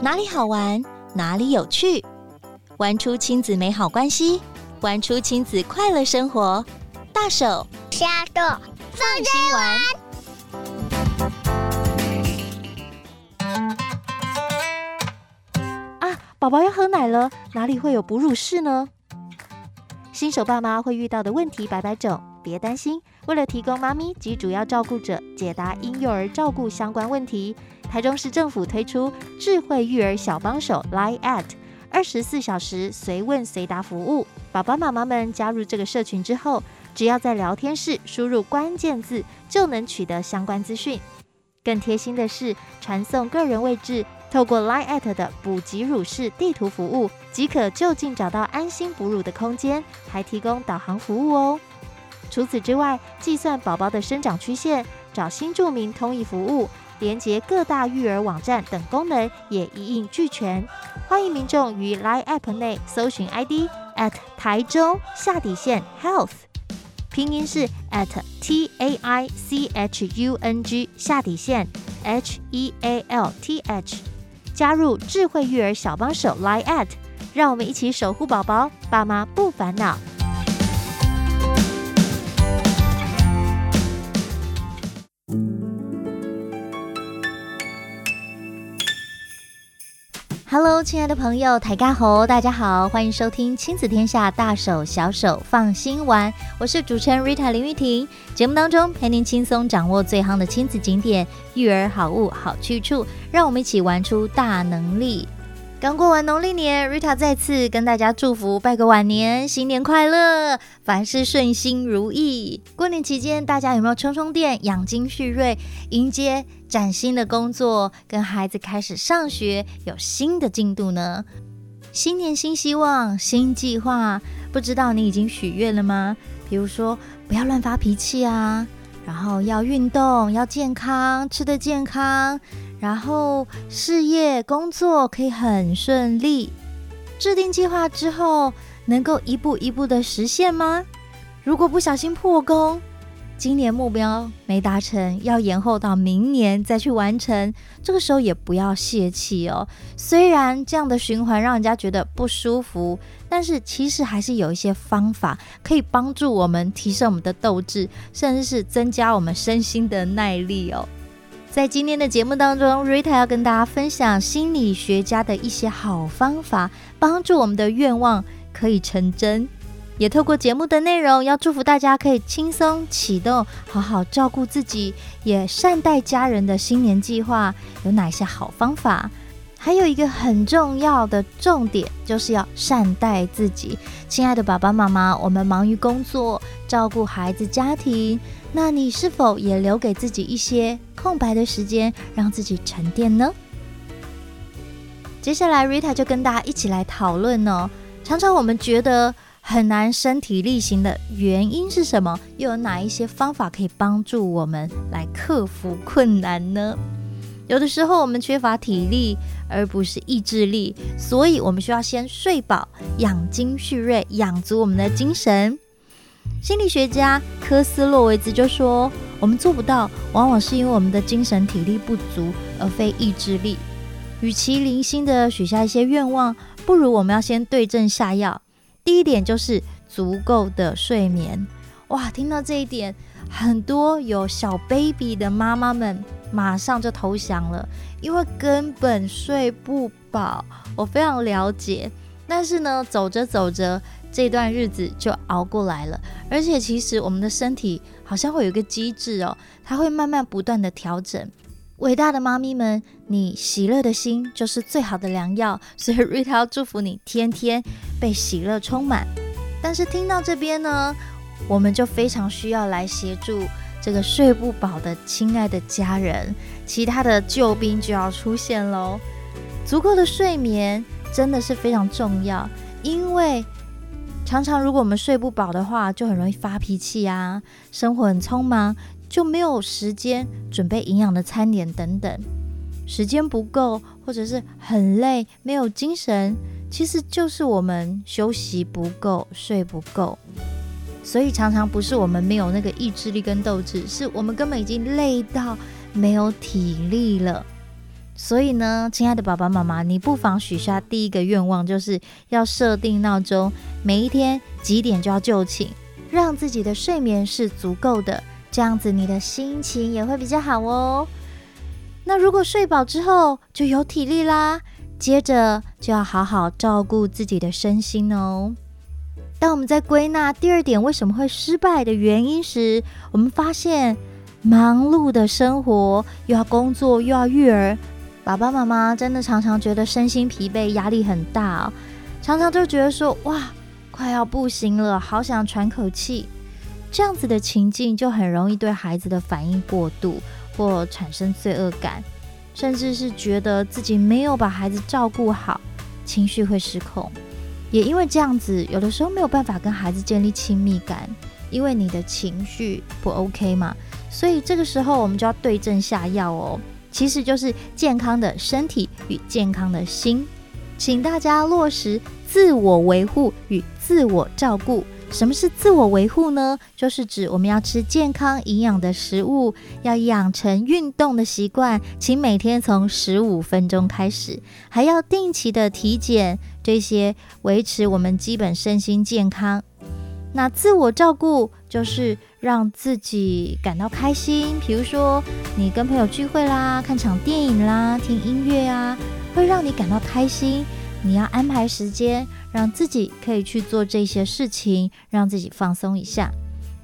哪里好玩，哪里有趣，玩出亲子美好关系，玩出亲子快乐生活。大手小手放心玩啊！宝宝要喝奶了，哪里会有哺乳室呢？新手爸妈会遇到的问题百百种，别担心。为了提供妈咪及主要照顾者解答婴幼儿照顾相关问题，台中市政府推出智慧育儿小帮手 Line@ at 二十四小时随问随答服务。爸爸妈妈们加入这个社群之后，只要在聊天室输入关键字，就能取得相关资讯。更贴心的是，传送个人位置，透过 Line@ at 的补给乳室地图服务，即可就近找到安心哺乳的空间，还提供导航服务哦。除此之外，计算宝宝的生长曲线、找新住民通译服务、连接各大育儿网站等功能也一应俱全。欢迎民众于 Line App 内搜寻 ID at 台中下底线 Health。拼音是 at t a i c h u n g 下底线 h e a l t h，加入智慧育儿小帮手 Line@，at，让我们一起守护宝宝，爸妈不烦恼。Hello，亲爱的朋友，台家猴，大家好，欢迎收听亲子天下大手小手放心玩，我是主持人 Rita 林玉婷。节目当中陪您轻松掌握最夯的亲子景点、育儿好物、好去处，让我们一起玩出大能力。刚过完农历年，Rita 再次跟大家祝福，拜个晚年，新年快乐，凡事顺心如意。过年期间，大家有没有充充电、养精蓄锐，迎接崭新的工作，跟孩子开始上学，有新的进度呢？新年新希望，新计划，不知道你已经许愿了吗？比如说，不要乱发脾气啊，然后要运动，要健康，吃得健康。然后事业工作可以很顺利，制定计划之后能够一步一步的实现吗？如果不小心破功，今年目标没达成，要延后到明年再去完成，这个时候也不要泄气哦。虽然这样的循环让人家觉得不舒服，但是其实还是有一些方法可以帮助我们提升我们的斗志，甚至是增加我们身心的耐力哦。在今天的节目当中，Rita 要跟大家分享心理学家的一些好方法，帮助我们的愿望可以成真。也透过节目的内容，要祝福大家可以轻松启动，好好照顾自己，也善待家人的新年计划有哪些好方法？还有一个很重要的重点，就是要善待自己。亲爱的爸爸妈妈，我们忙于工作，照顾孩子、家庭。那你是否也留给自己一些空白的时间，让自己沉淀呢？接下来，Rita 就跟大家一起来讨论哦。常常我们觉得很难身体力行的原因是什么？又有哪一些方法可以帮助我们来克服困难呢？有的时候我们缺乏体力，而不是意志力，所以我们需要先睡饱，养精蓄锐，养足我们的精神。心理学家科斯洛维兹就说：“我们做不到，往往是因为我们的精神体力不足，而非意志力。与其零星的许下一些愿望，不如我们要先对症下药。第一点就是足够的睡眠。哇，听到这一点，很多有小 baby 的妈妈们马上就投降了，因为根本睡不饱。我非常了解，但是呢，走着走着。”这段日子就熬过来了，而且其实我们的身体好像会有一个机制哦，它会慢慢不断的调整。伟大的妈咪们，你喜乐的心就是最好的良药，所以 瑞涛祝福你天天被喜乐充满。但是听到这边呢，我们就非常需要来协助这个睡不饱的亲爱的家人，其他的救兵就要出现喽。足够的睡眠真的是非常重要，因为。常常，如果我们睡不饱的话，就很容易发脾气啊。生活很匆忙，就没有时间准备营养的餐点等等。时间不够，或者是很累，没有精神，其实就是我们休息不够，睡不够。所以常常不是我们没有那个意志力跟斗志，是我们根本已经累到没有体力了。所以呢，亲爱的爸爸妈妈，你不妨许下第一个愿望，就是要设定闹钟，每一天几点就要就寝，让自己的睡眠是足够的，这样子你的心情也会比较好哦。那如果睡饱之后就有体力啦，接着就要好好照顾自己的身心哦。当我们在归纳第二点为什么会失败的原因时，我们发现忙碌的生活又要工作又要育儿。爸爸妈妈真的常常觉得身心疲惫，压力很大哦，常常就觉得说哇，快要不行了，好想喘口气。这样子的情境就很容易对孩子的反应过度，或产生罪恶感，甚至是觉得自己没有把孩子照顾好，情绪会失控。也因为这样子，有的时候没有办法跟孩子建立亲密感，因为你的情绪不 OK 嘛，所以这个时候我们就要对症下药哦。其实就是健康的身体与健康的心，请大家落实自我维护与自我照顾。什么是自我维护呢？就是指我们要吃健康营养的食物，要养成运动的习惯，请每天从十五分钟开始，还要定期的体检，这些维持我们基本身心健康。那自我照顾就是让自己感到开心，比如说你跟朋友聚会啦、看场电影啦、听音乐啊，会让你感到开心。你要安排时间，让自己可以去做这些事情，让自己放松一下。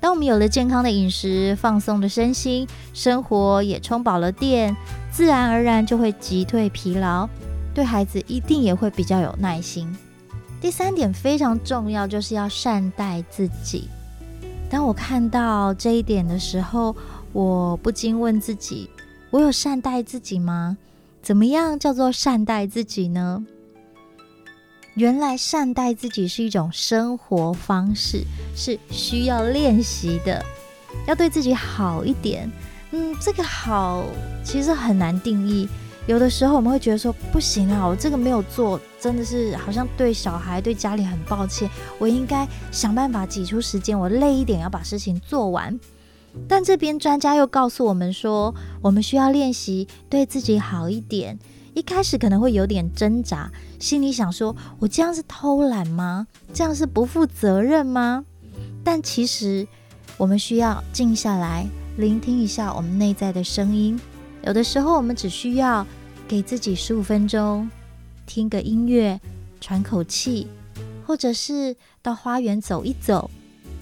当我们有了健康的饮食、放松的身心，生活也充饱了电，自然而然就会击退疲劳，对孩子一定也会比较有耐心。第三点非常重要，就是要善待自己。当我看到这一点的时候，我不禁问自己：我有善待自己吗？怎么样叫做善待自己呢？原来善待自己是一种生活方式，是需要练习的。要对自己好一点。嗯，这个好其实很难定义。有的时候我们会觉得说不行啊，我这个没有做，真的是好像对小孩、对家里很抱歉。我应该想办法挤出时间，我累一点要把事情做完。但这边专家又告诉我们说，我们需要练习对自己好一点。一开始可能会有点挣扎，心里想说：我这样是偷懒吗？这样是不负责任吗？但其实我们需要静下来，聆听一下我们内在的声音。有的时候，我们只需要给自己十五分钟，听个音乐，喘口气，或者是到花园走一走，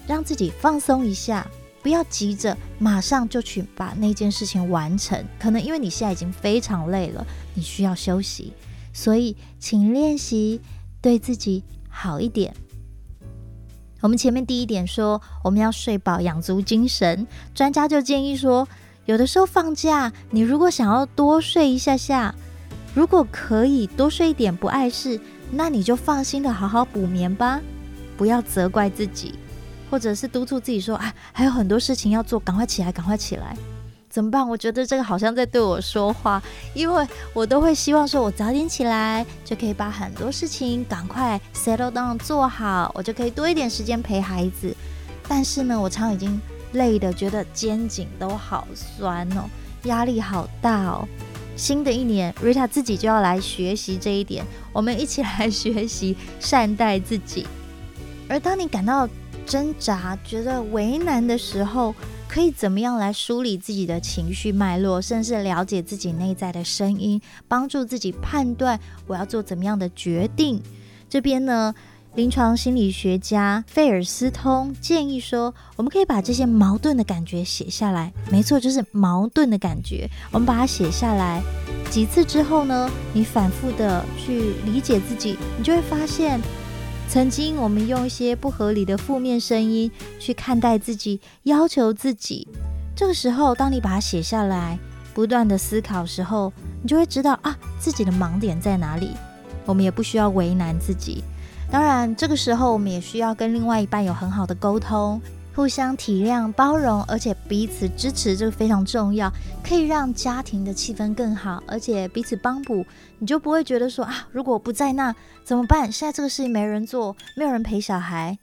让自己放松一下。不要急着马上就去把那件事情完成，可能因为你现在已经非常累了，你需要休息。所以，请练习对自己好一点。我们前面第一点说，我们要睡饱，养足精神。专家就建议说，有的时候放假，你如果想要多睡一下下，如果可以多睡一点不碍事，那你就放心的好好补眠吧，不要责怪自己，或者是督促自己说，啊，还有很多事情要做，赶快起来，赶快起来，怎么办？我觉得这个好像在对我说话，因为我都会希望说，我早点起来就可以把很多事情赶快 settle down 做好，我就可以多一点时间陪孩子。但是呢，我常已经。累的觉得肩颈都好酸哦，压力好大哦。新的一年，Rita 自己就要来学习这一点，我们一起来学习善待自己。而当你感到挣扎、觉得为难的时候，可以怎么样来梳理自己的情绪脉络，甚至了解自己内在的声音，帮助自己判断我要做怎么样的决定？这边呢？临床心理学家费尔斯通建议说，我们可以把这些矛盾的感觉写下来。没错，就是矛盾的感觉。我们把它写下来几次之后呢，你反复的去理解自己，你就会发现，曾经我们用一些不合理的负面声音去看待自己，要求自己。这个时候，当你把它写下来，不断的思考时候，你就会知道啊，自己的盲点在哪里。我们也不需要为难自己。当然，这个时候我们也需要跟另外一半有很好的沟通，互相体谅、包容，而且彼此支持，这个非常重要，可以让家庭的气氛更好，而且彼此帮补，你就不会觉得说啊，如果不在那怎么办？现在这个事情没人做，没有人陪小孩，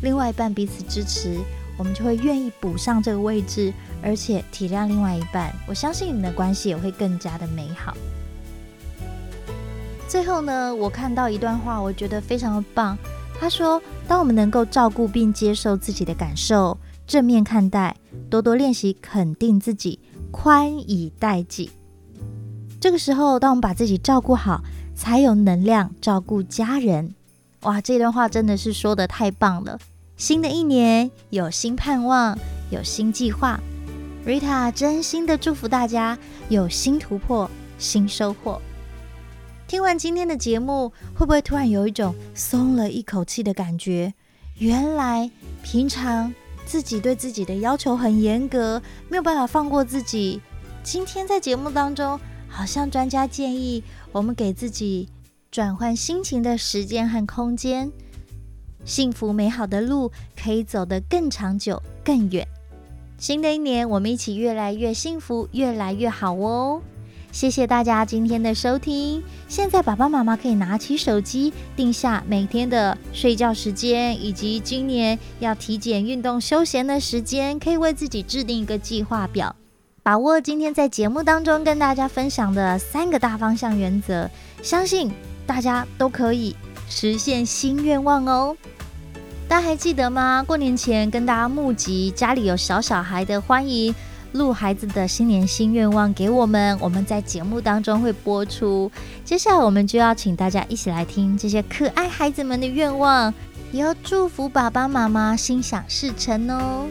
另外一半彼此支持，我们就会愿意补上这个位置，而且体谅另外一半，我相信你们的关系也会更加的美好。最后呢，我看到一段话，我觉得非常的棒。他说：“当我们能够照顾并接受自己的感受，正面看待，多多练习肯定自己，宽以待己。这个时候，当我们把自己照顾好，才有能量照顾家人。”哇，这段话真的是说的太棒了！新的一年有新盼望，有新计划。Rita 真心的祝福大家有新突破、新收获。听完今天的节目，会不会突然有一种松了一口气的感觉？原来平常自己对自己的要求很严格，没有办法放过自己。今天在节目当中，好像专家建议我们给自己转换心情的时间和空间，幸福美好的路可以走得更长久、更远。新的一年，我们一起越来越幸福，越来越好哦。谢谢大家今天的收听。现在爸爸妈妈可以拿起手机，定下每天的睡觉时间，以及今年要体检、运动、休闲的时间，可以为自己制定一个计划表，把握今天在节目当中跟大家分享的三个大方向原则，相信大家都可以实现新愿望哦。大家还记得吗？过年前跟大家募集家里有小小孩的，欢迎。录孩子的新年新愿望给我们，我们在节目当中会播出。接下来我们就要请大家一起来听这些可爱孩子们的愿望，也要祝福爸爸妈妈心想事成哦。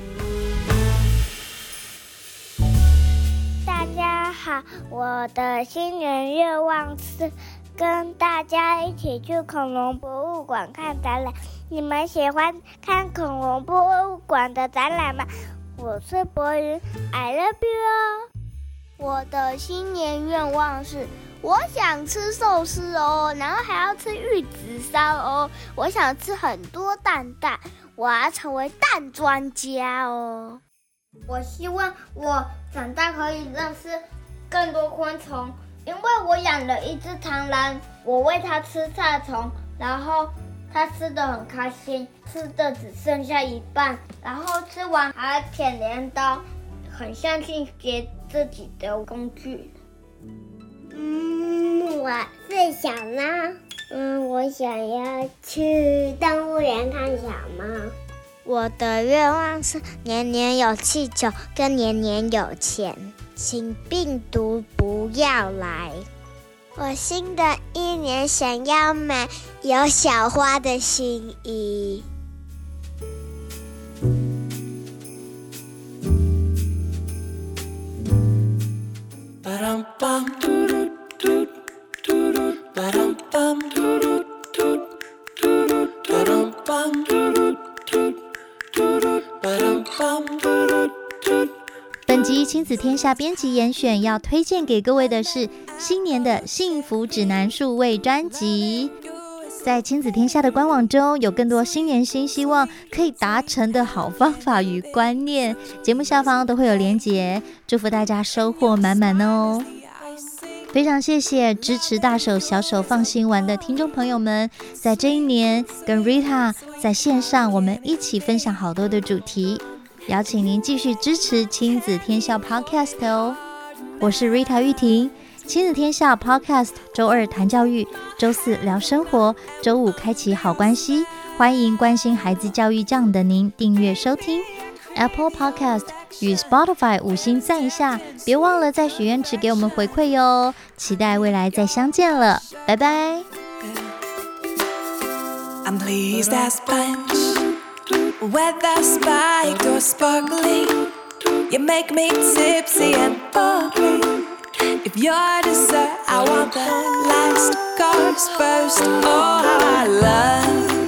大家好，我的新年愿望是跟大家一起去恐龙博物馆看展览。你们喜欢看恐龙博物馆的展览吗？我是博云，I love you 哦。我的新年愿望是，我想吃寿司哦，然后还要吃玉子烧哦。我想吃很多蛋蛋，我要成为蛋专家哦。我希望我长大可以认识更多昆虫，因为我养了一只螳螂，我喂它吃菜虫，然后。他吃的很开心，吃的只剩下一半，然后吃完还舔镰刀，很相信给自己的工具。嗯，我是小猫。嗯，我想要去动物园看小猫。我的愿望是年年有气球，跟年年有钱，请病毒不要来。我新的一年想要买有小花的新衣。本集亲子天下编辑严选要推荐给各位的是新年的幸福指南数位专辑。在亲子天下的官网中有更多新年新希望可以达成的好方法与观念，节目下方都会有连结。祝福大家收获满满哦！非常谢谢支持大手小手放心玩的听众朋友们，在这一年跟 Rita 在线上，我们一起分享好多的主题。邀请您继续支持亲子天下 Podcast 哦，我是 Rita 玉婷。亲子天下 Podcast 周二谈教育，周四聊生活，周五开启好关系。欢迎关心孩子教育这样的您订阅收听 Apple Podcast 与 Spotify 五星赞一下，别忘了在许愿池给我们回馈哟。期待未来再相见了，拜拜。I'm pleased as punch. Whether spiked or sparkling, you make me tipsy and bubbly. If you're dessert, I want the last course first. Oh, how I love.